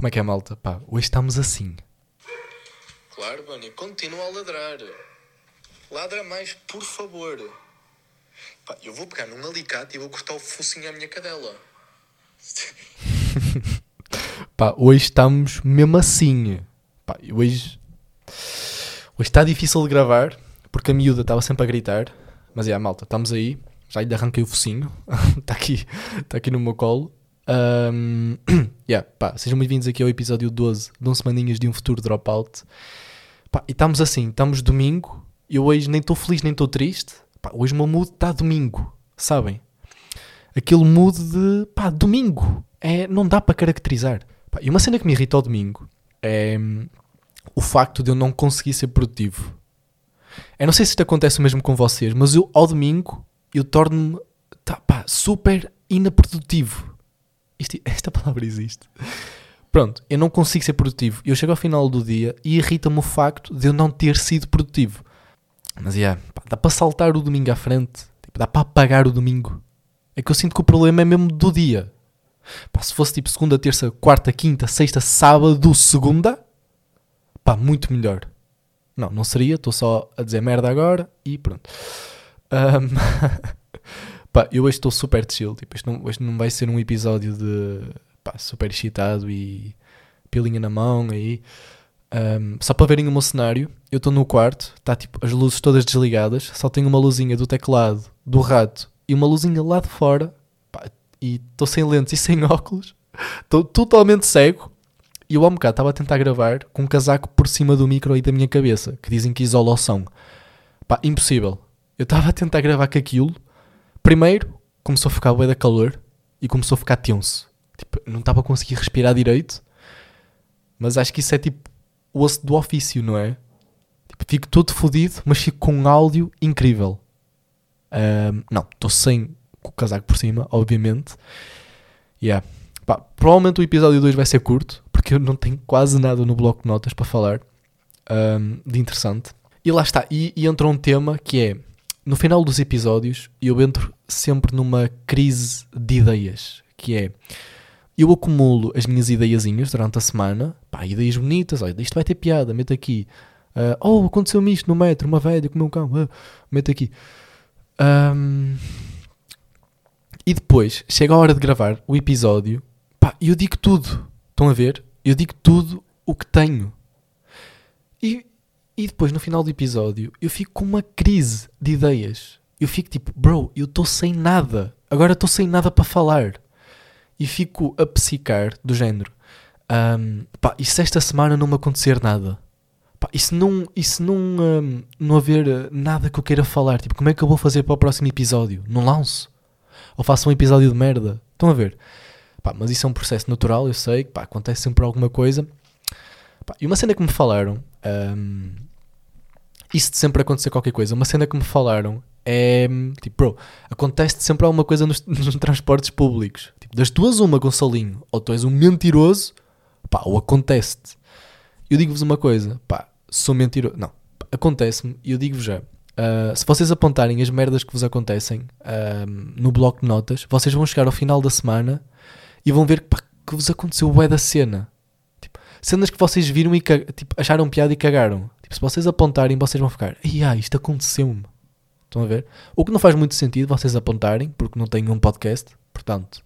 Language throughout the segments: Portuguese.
Como é que é, malta? Pá, hoje estamos assim. Claro, Bunny, continua a ladrar. Ladra mais, por favor. Pá, eu vou pegar num alicate e vou cortar o focinho à minha cadela. Pá, hoje estamos mesmo assim. Pá, hoje. Hoje está difícil de gravar porque a miúda estava sempre a gritar. Mas é, malta, estamos aí. Já lhe arranquei o focinho. Está aqui, tá aqui no meu colo. Um, yeah, pá, sejam bem-vindos aqui ao episódio 12 de um Semaninhas de um Futuro Dropout. Pá, e estamos assim, estamos domingo. Eu hoje nem estou feliz nem estou triste. Pá, hoje o meu mood está domingo, sabem? Aquele mood de pá, domingo. É, não dá para caracterizar. Pá, e uma cena que me irrita ao domingo é hum, o facto de eu não conseguir ser produtivo. Eu não sei se isto acontece mesmo com vocês, mas eu ao domingo eu torno-me tá, super inaprodutivo. Esta palavra existe. Pronto, eu não consigo ser produtivo. Eu chego ao final do dia e irrita-me o facto de eu não ter sido produtivo. Mas yeah, dá para saltar o domingo à frente. Tipo, dá para apagar o domingo. É que eu sinto que o problema é mesmo do dia. Pá, se fosse tipo segunda, terça, quarta, quinta, sexta, sábado, segunda, pá, muito melhor. Não, não seria, estou só a dizer merda agora e pronto. Ahm, pá, eu hoje estou super chill. Tipo, isto não, hoje não vai ser um episódio de pá, super excitado e pilinha na mão aí. Ahm, só para verem o meu cenário, eu estou no quarto, está tipo as luzes todas desligadas, só tenho uma luzinha do teclado, do rato e uma luzinha lá de fora. Pá, e estou sem lentes e sem óculos, estou totalmente cego. E eu há um bocado estava a tentar gravar com um casaco por cima do micro e da minha cabeça, que dizem que isola o som. Pá, impossível. Eu estava a tentar gravar com aquilo. Primeiro, começou a ficar bué da calor e começou a ficar tenso. Tipo, não estava a conseguir respirar direito. Mas acho que isso é tipo o osso do ofício, não é? Tipo, fico todo fodido, mas fico com um áudio incrível. Ahm, não, estou sem o casaco por cima, obviamente. Yeah. Pá, provavelmente o episódio 2 vai ser curto, porque eu não tenho quase nada no bloco de notas para falar ahm, de interessante. E lá está, e, e entra um tema que é, no final dos episódios, eu entro sempre numa crise de ideias, que é, eu acumulo as minhas ideiazinhas durante a semana, pá, ideias bonitas, olha, isto vai ter piada, meto aqui. Ah, oh, aconteceu-me isto no metro, uma velha comeu um cão, ah, meto aqui. Ahm, e depois, chega a hora de gravar o episódio, pá, eu digo tudo. Estão a ver? Eu digo tudo o que tenho. E, e depois, no final do episódio, eu fico com uma crise de ideias. Eu fico tipo, bro, eu estou sem nada. Agora estou sem nada para falar. E fico a psicar do género. ahm, pá, e se esta semana não me acontecer nada? Pá, e se não, e se não, ahm, não haver eh, nada que eu queira falar? Tipo, como é que eu vou fazer para o próximo episódio? Não lanço? Ou faço um episódio de merda? Estão a ver? Pá, mas isso é um processo natural, eu sei. Pá, acontece sempre alguma coisa. Pá, e uma cena que me falaram... ahm, isso de sempre acontecer qualquer coisa. Uma cena que me falaram é... Tipo, bro, acontece sempre alguma coisa nos, nos transportes públicos. Tipo, das duas uma, Gonçalinho. Ou tu és um mentiroso, pá, ou acontece-te. Eu digo-vos uma coisa, pá, sou mentiroso. Não, acontece-me e eu digo-vos já. ah, se vocês apontarem as merdas que vos acontecem ah, no bloco de notas, vocês vão chegar ao final da semana e vão ver pá, que vos aconteceu o bué da cena. Tipo, cenas que vocês viram e tipo, acharam piada e cagaram. Tipo, se vocês apontarem, vocês vão ficar, ah, isto aconteceu-me. Estão a ver? O que não faz muito sentido vocês apontarem, porque não têm um podcast. Portanto,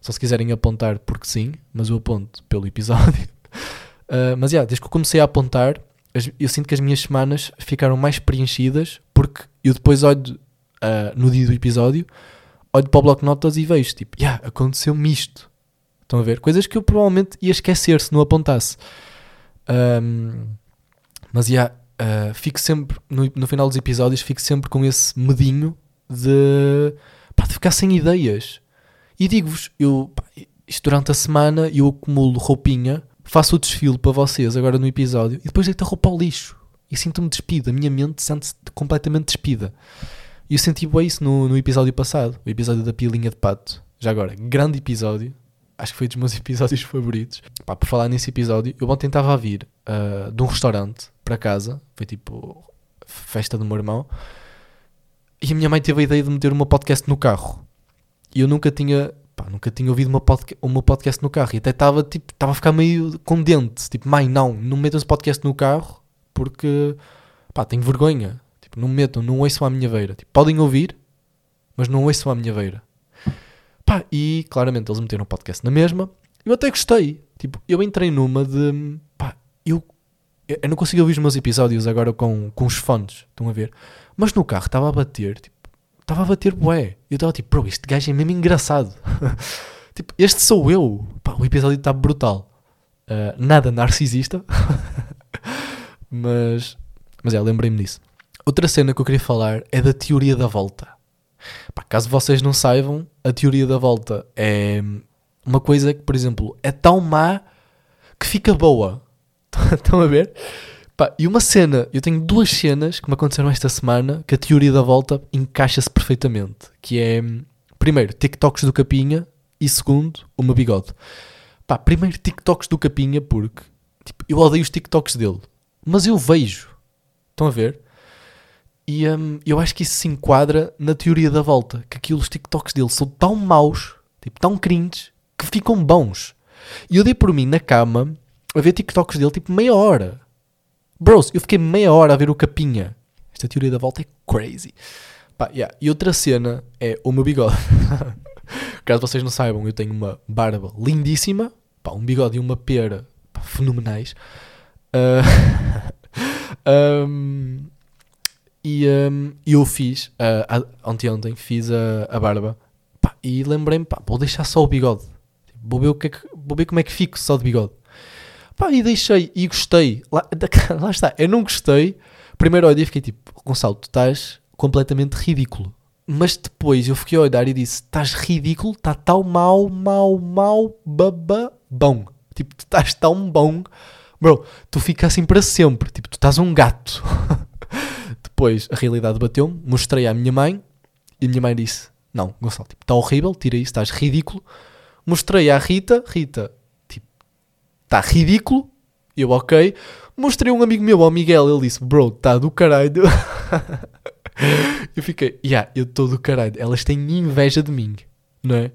só se quiserem apontar, porque sim, mas eu aponto pelo episódio. Uh, mas, yeah, desde que eu comecei a apontar, eu sinto que as minhas semanas ficaram mais preenchidas, porque eu depois olho uh, no dia do episódio, olho para o bloco de notas e vejo, tipo, yeah, aconteceu-me isto. Estão a ver? Coisas que eu provavelmente ia esquecer se não apontasse. Um, mas, yeah, uh, fico sempre, no, no final dos episódios, fico sempre com esse medinho de, pá, de ficar sem ideias. E digo-vos, eu, pá, isto durante a semana eu acumulo roupinha, faço o desfile para vocês agora no episódio e depois deito a roupa ao lixo. E sinto-me despido, a minha mente sente-se completamente despida. E eu senti bem isso no, no episódio passado, o episódio da pilinha de pato. Já agora, grande episódio. Acho que foi dos meus episódios favoritos. Pá, por falar nesse episódio, eu ontem estava a vir ah, de um restaurante para casa. Foi tipo festa do meu irmão. E a minha mãe teve a ideia de meter meu podcast no carro. E eu nunca tinha pá, nunca tinha ouvido uma podca meu podcast no carro e até estava tipo, estava a ficar meio condente. Tipo, mãe, não, não metam esse podcast no carro porque, pá, tenho vergonha. Tipo, não metam, não ouçam à minha beira. Tipo, podem ouvir, mas não ouçam à minha beira. Pá, e claramente eles meteram o podcast na mesma. Eu até gostei. Tipo, eu entrei numa de, pá, eu, eu não consigo ouvir os meus episódios agora com, com os fones, estão a ver? Mas no carro estava a bater, tipo, estava a bater bué. Eu estava tipo, bro, este gajo é mesmo engraçado. tipo, este sou eu. Pá, o episódio está brutal. Uh, nada narcisista. mas, mas é, lembrei-me disso. Outra cena que eu queria falar é da teoria da volta. Pá, caso vocês não saibam, a teoria da volta é uma coisa que, por exemplo, é tão má que fica boa. Estão a ver? E uma cena, eu tenho duas cenas que me aconteceram esta semana que a teoria da volta encaixa-se perfeitamente. Que é, primeiro, TikToks do Capinha e segundo, o meu bigode. Primeiro TikToks do Capinha porque tipo, eu odeio os TikToks dele. Mas eu vejo. Estão a ver? E hum, eu acho que isso se enquadra na teoria da volta. Que aquilo, os TikToks dele são tão maus, tipo, tão cringe, que ficam bons. E eu dei por mim na cama a ver TikToks dele tipo meia hora. Bros, eu fiquei meia hora a ver o Capinha. Esta teoria da volta é crazy. Pá, yeah. E outra cena é o meu bigode. Caso vocês não saibam, eu tenho uma barba lindíssima. Pá, um bigode e uma pera pá, fenomenais. Uh... um... E um, eu fiz, uh, ontem ontem, fiz a, a barba pá, e lembrei-me, pá, vou deixar só o bigode. Vou ver, o que é que, vou ver como é que fico só de bigode. Pá, e deixei, e gostei. Lá, lá está, eu não gostei. Primeiro olhei e fiquei tipo, Gonçalo, tu estás completamente ridículo. Mas depois eu fiquei a olhar e disse, estás ridículo, está tão mau, mau, mau, baba, bom. Tipo, tu estás tão bom. Bro, tu ficas assim para sempre. Tipo, tu estás um gato. Depois a realidade bateu-me, mostrei à minha mãe e a minha mãe disse: Não, Gonçalo, tipo, está horrível, tira isso, estás ridículo. Mostrei à Rita, Rita, tipo, está ridículo. Eu, ok. Mostrei a um amigo meu, ao Miguel, ele disse: Bro, está do caralho. eu fiquei, yeah, eu estou do caralho. Elas têm inveja de mim, não é?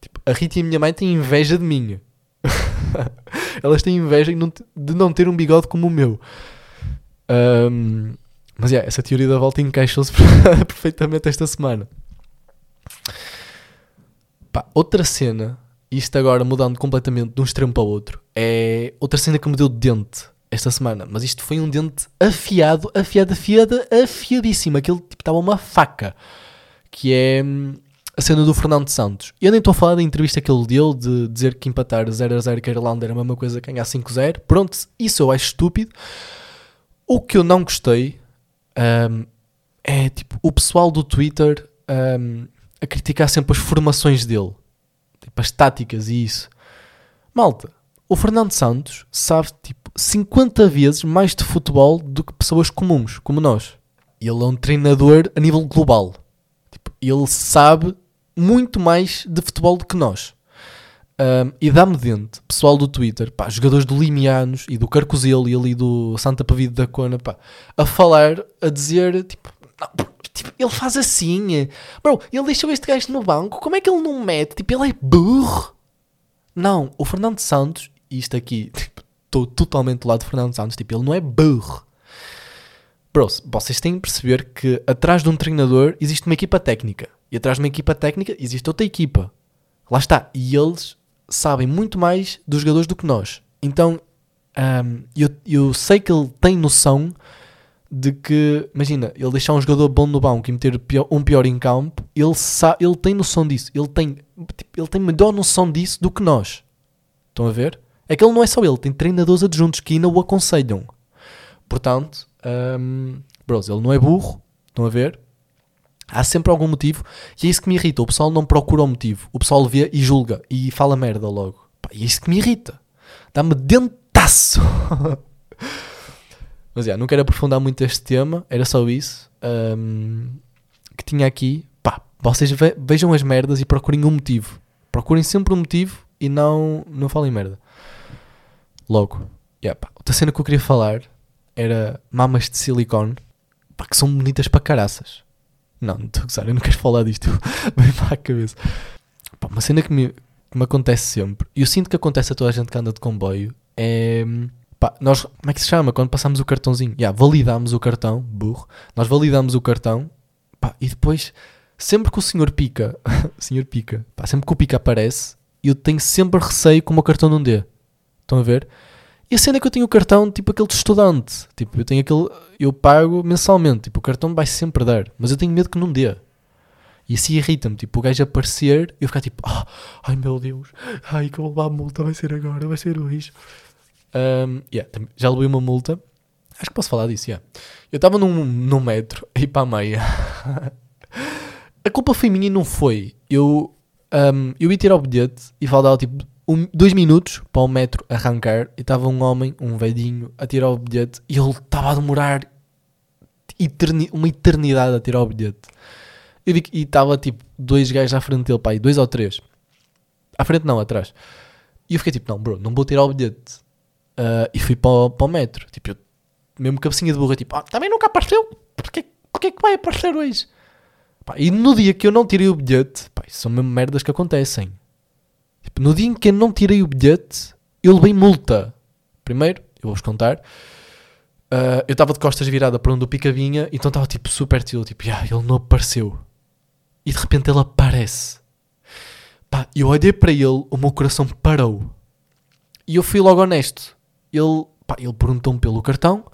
Tipo, a Rita e a minha mãe têm inveja de mim. Elas têm inveja de não ter um bigode como o meu. Um, mas yeah, essa teoria da volta encaixou-se perfeitamente esta semana. Pá, outra cena, isto agora mudando completamente de um extremo para o outro, é outra cena que me deu dente esta semana. Mas isto foi um dente afiado, afiado, afiada, afiadíssimo. Aquele tipo estava uma faca. Que é hum, a cena do Fernando Santos. Eu nem estou a falar da entrevista que ele deu de dizer que empatar 0 a 0 com a Irlanda era a mesma coisa que ganhar 5-0. Pronto, isso eu acho estúpido. O que eu não gostei um, é tipo o pessoal do Twitter um, a criticar sempre as formações dele, tipo as táticas e isso. Malta, o Fernando Santos sabe tipo 50 vezes mais de futebol do que pessoas comuns, como nós. Ele é um treinador a nível global. Tipo, ele sabe muito mais de futebol do que nós. Um, e dá-me dente, pessoal do Twitter, pá, jogadores do Limianos e do Carcozelo e ali do Santa Pavide da Cona, pá, a falar, a dizer, tipo, não, tipo, ele faz assim, bro, ele deixou este gajo no banco, como é que ele não mete? Tipo, ele é burro. Não, o Fernando Santos, isto aqui, estou tipo, totalmente do lado do Fernando Santos, tipo, ele não é burro. Bro, vocês têm que perceber que atrás de um treinador existe uma equipa técnica. E atrás de uma equipa técnica existe outra equipa. Lá está. E eles sabem muito mais dos jogadores do que nós. Então um, eu, eu sei que ele tem noção de que, imagina, ele deixar um jogador bom no banco e meter pior, um pior em campo, ele, ele tem noção disso. Ele tem, tipo, ele tem melhor noção disso do que nós. Estão a ver? É que ele não é só ele, tem treinadores adjuntos que ainda o aconselham. Portanto, um, bros, ele não é burro. Estão a ver? Há sempre algum motivo e é isso que me irrita. O pessoal não procura o motivo. O pessoal vê e julga e fala merda logo. Pá, é isso que me irrita. Dá-me dentaço. Mas já, não quero aprofundar muito este tema. Era só isso um, que tinha aqui. Pá, vocês ve vejam as merdas e procurem um motivo. Procurem sempre um motivo e não, não falem merda. Logo. Yeah, pá. Outra cena que eu queria falar era mamas de silicone. Pá, que são bonitas para caraças. Não, não estou a gozar, eu não quero falar disto. Vem para a cabeça. Pá, uma cena que me, que me acontece sempre, e eu sinto que acontece a toda a gente que anda de comboio, é. Pá, nós, como é que se chama? Quando passamos o cartãozinho, yeah, validamos o cartão, burro, nós validamos o cartão, pá, e depois, sempre que o senhor pica, senhor pica, pá, sempre que o pica aparece, eu tenho sempre receio que o meu cartão não dê. Estão a ver? E a cena é que eu tenho o cartão, tipo aquele de estudante. Tipo, eu tenho aquele. Eu pago mensalmente. Tipo, o cartão vai sempre dar. Mas eu tenho medo que não dê. E assim irrita-me. Tipo, o gajo aparecer e eu ficar tipo, ah, ai meu Deus, ai que eu vou levar a multa, vai ser agora, vai ser hoje. Um, yeah, já levei uma multa. Acho que posso falar disso, yeah. Eu estava num, num metro, aí para a meia. a culpa foi minha e não foi. Eu, um, eu ia tirar o bilhete e faltava tipo um, dois minutos para o metro arrancar e estava um homem, um velhinho, a tirar o bilhete e ele estava a demorar eterni- uma eternidade a tirar o bilhete. Eu que- e estava tipo dois gajos à frente dele, pai, dois ou três. À frente não, atrás. E eu fiquei tipo, não, bro, não vou tirar o bilhete. Ah, e fui para o, para o metro. Tipo, eu, mesmo cabecinha de burra, tipo, ah, também nunca apareceu. Porquê, porquê que vai aparecer hoje? Pá, e no dia que eu não tirei o bilhete, pá, são mesmo merdas que acontecem. Tipo, no dia em que eu não tirei o bilhete, eu levei multa. Primeiro, eu vou-vos contar. ah, eu estava de costas virada para onde o pica vinha, então estava tipo super chill, tipo, ah, ele não apareceu. E de repente ele aparece. Pá, eu olhei para ele, o meu coração parou. E eu fui logo honesto. Ele, pá, ele perguntou-me pelo cartão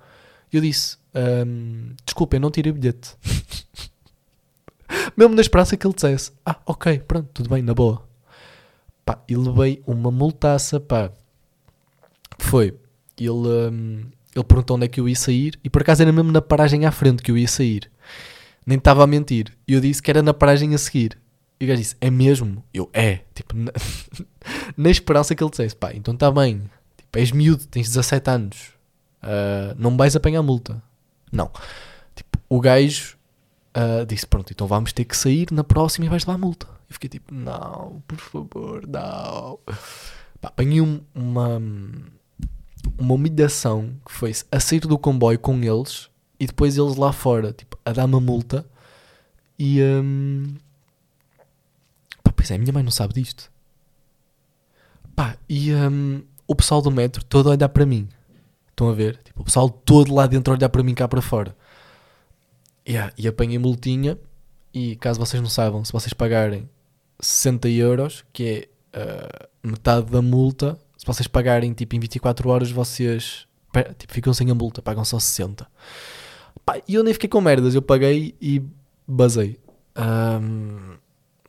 e eu disse: "Ahm, Desculpa, eu não tirei o bilhete. Mesmo na esperança que ele dissesse: Ah, ok, pronto, tudo bem, na boa. Pá, e levei uma multaça, pá. Foi? Ele, ahm, ele perguntou onde é que eu ia sair e por acaso era mesmo na paragem à frente que eu ia sair. Nem estava a mentir. E eu disse que era na paragem a seguir. E o gajo disse: É mesmo? Eu, é. Tipo, na, na esperança que ele dissesse: Pá, então está bem. Tipo, és miúdo, tens 17 anos. Ah, não vais apanhar multa. Não. Tipo, o gajo ah, disse: Pronto, então vamos ter que sair na próxima e vais levar multa. E fiquei tipo: Não, por favor, não. Pá, apanhei um- uma, uma humilhação que foi a sair do comboio com eles e depois eles lá fora, tipo, a dar uma multa. E. hum, Pá, pois é, a minha mãe não sabe disto. Pá, e hum, o pessoal do metro todo a olhar para mim. Estão a ver? Tipo, o pessoal todo lá dentro a olhar para mim cá para fora. Yeah, e apanhei multinha. E caso vocês não saibam, se vocês pagarem 60 euros, que é ah, metade da multa, se vocês pagarem tipo em 24 horas, vocês tipo, ficam sem a multa, pagam só 60. Pá, e eu nem fiquei com merdas, eu paguei e basei. Ahm,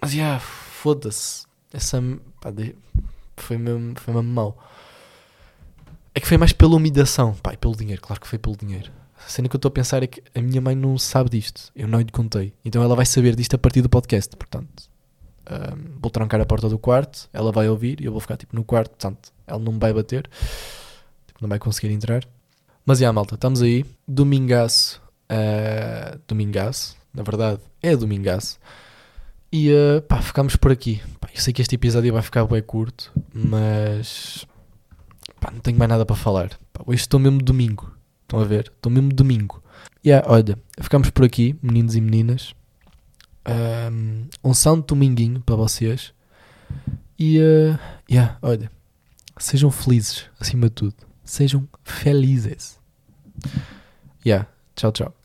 mas yeah, foda-se. Essa pá, foi mesmo, foi mesmo mau. É que foi mais pela humilhação, pá, e pelo dinheiro, claro que foi pelo dinheiro. A cena que eu estou a pensar é que a minha mãe não sabe disto, eu não lhe contei. Então ela vai saber disto a partir do podcast, portanto. Ahm, vou trancar a porta do quarto, ela vai ouvir e eu vou ficar tipo no quarto, portanto, ela não vai bater, tipo, não vai conseguir entrar. Mas já, malta, estamos aí, domingaço, ah, domingaço, na verdade é domingaço. E uh, pá, ficamos por aqui. Pá, eu sei que este episódio vai ficar bem curto, mas pá, não tenho mais nada para falar. Pá, hoje estou mesmo domingo. Estão a ver? Estou mesmo domingo. E yeah, olha, ficamos por aqui, meninos e meninas. Um, um santo dominguinho para vocês. E uh, yeah, olha, sejam felizes acima de tudo. Sejam felizes. Yeah, tchau, tchau.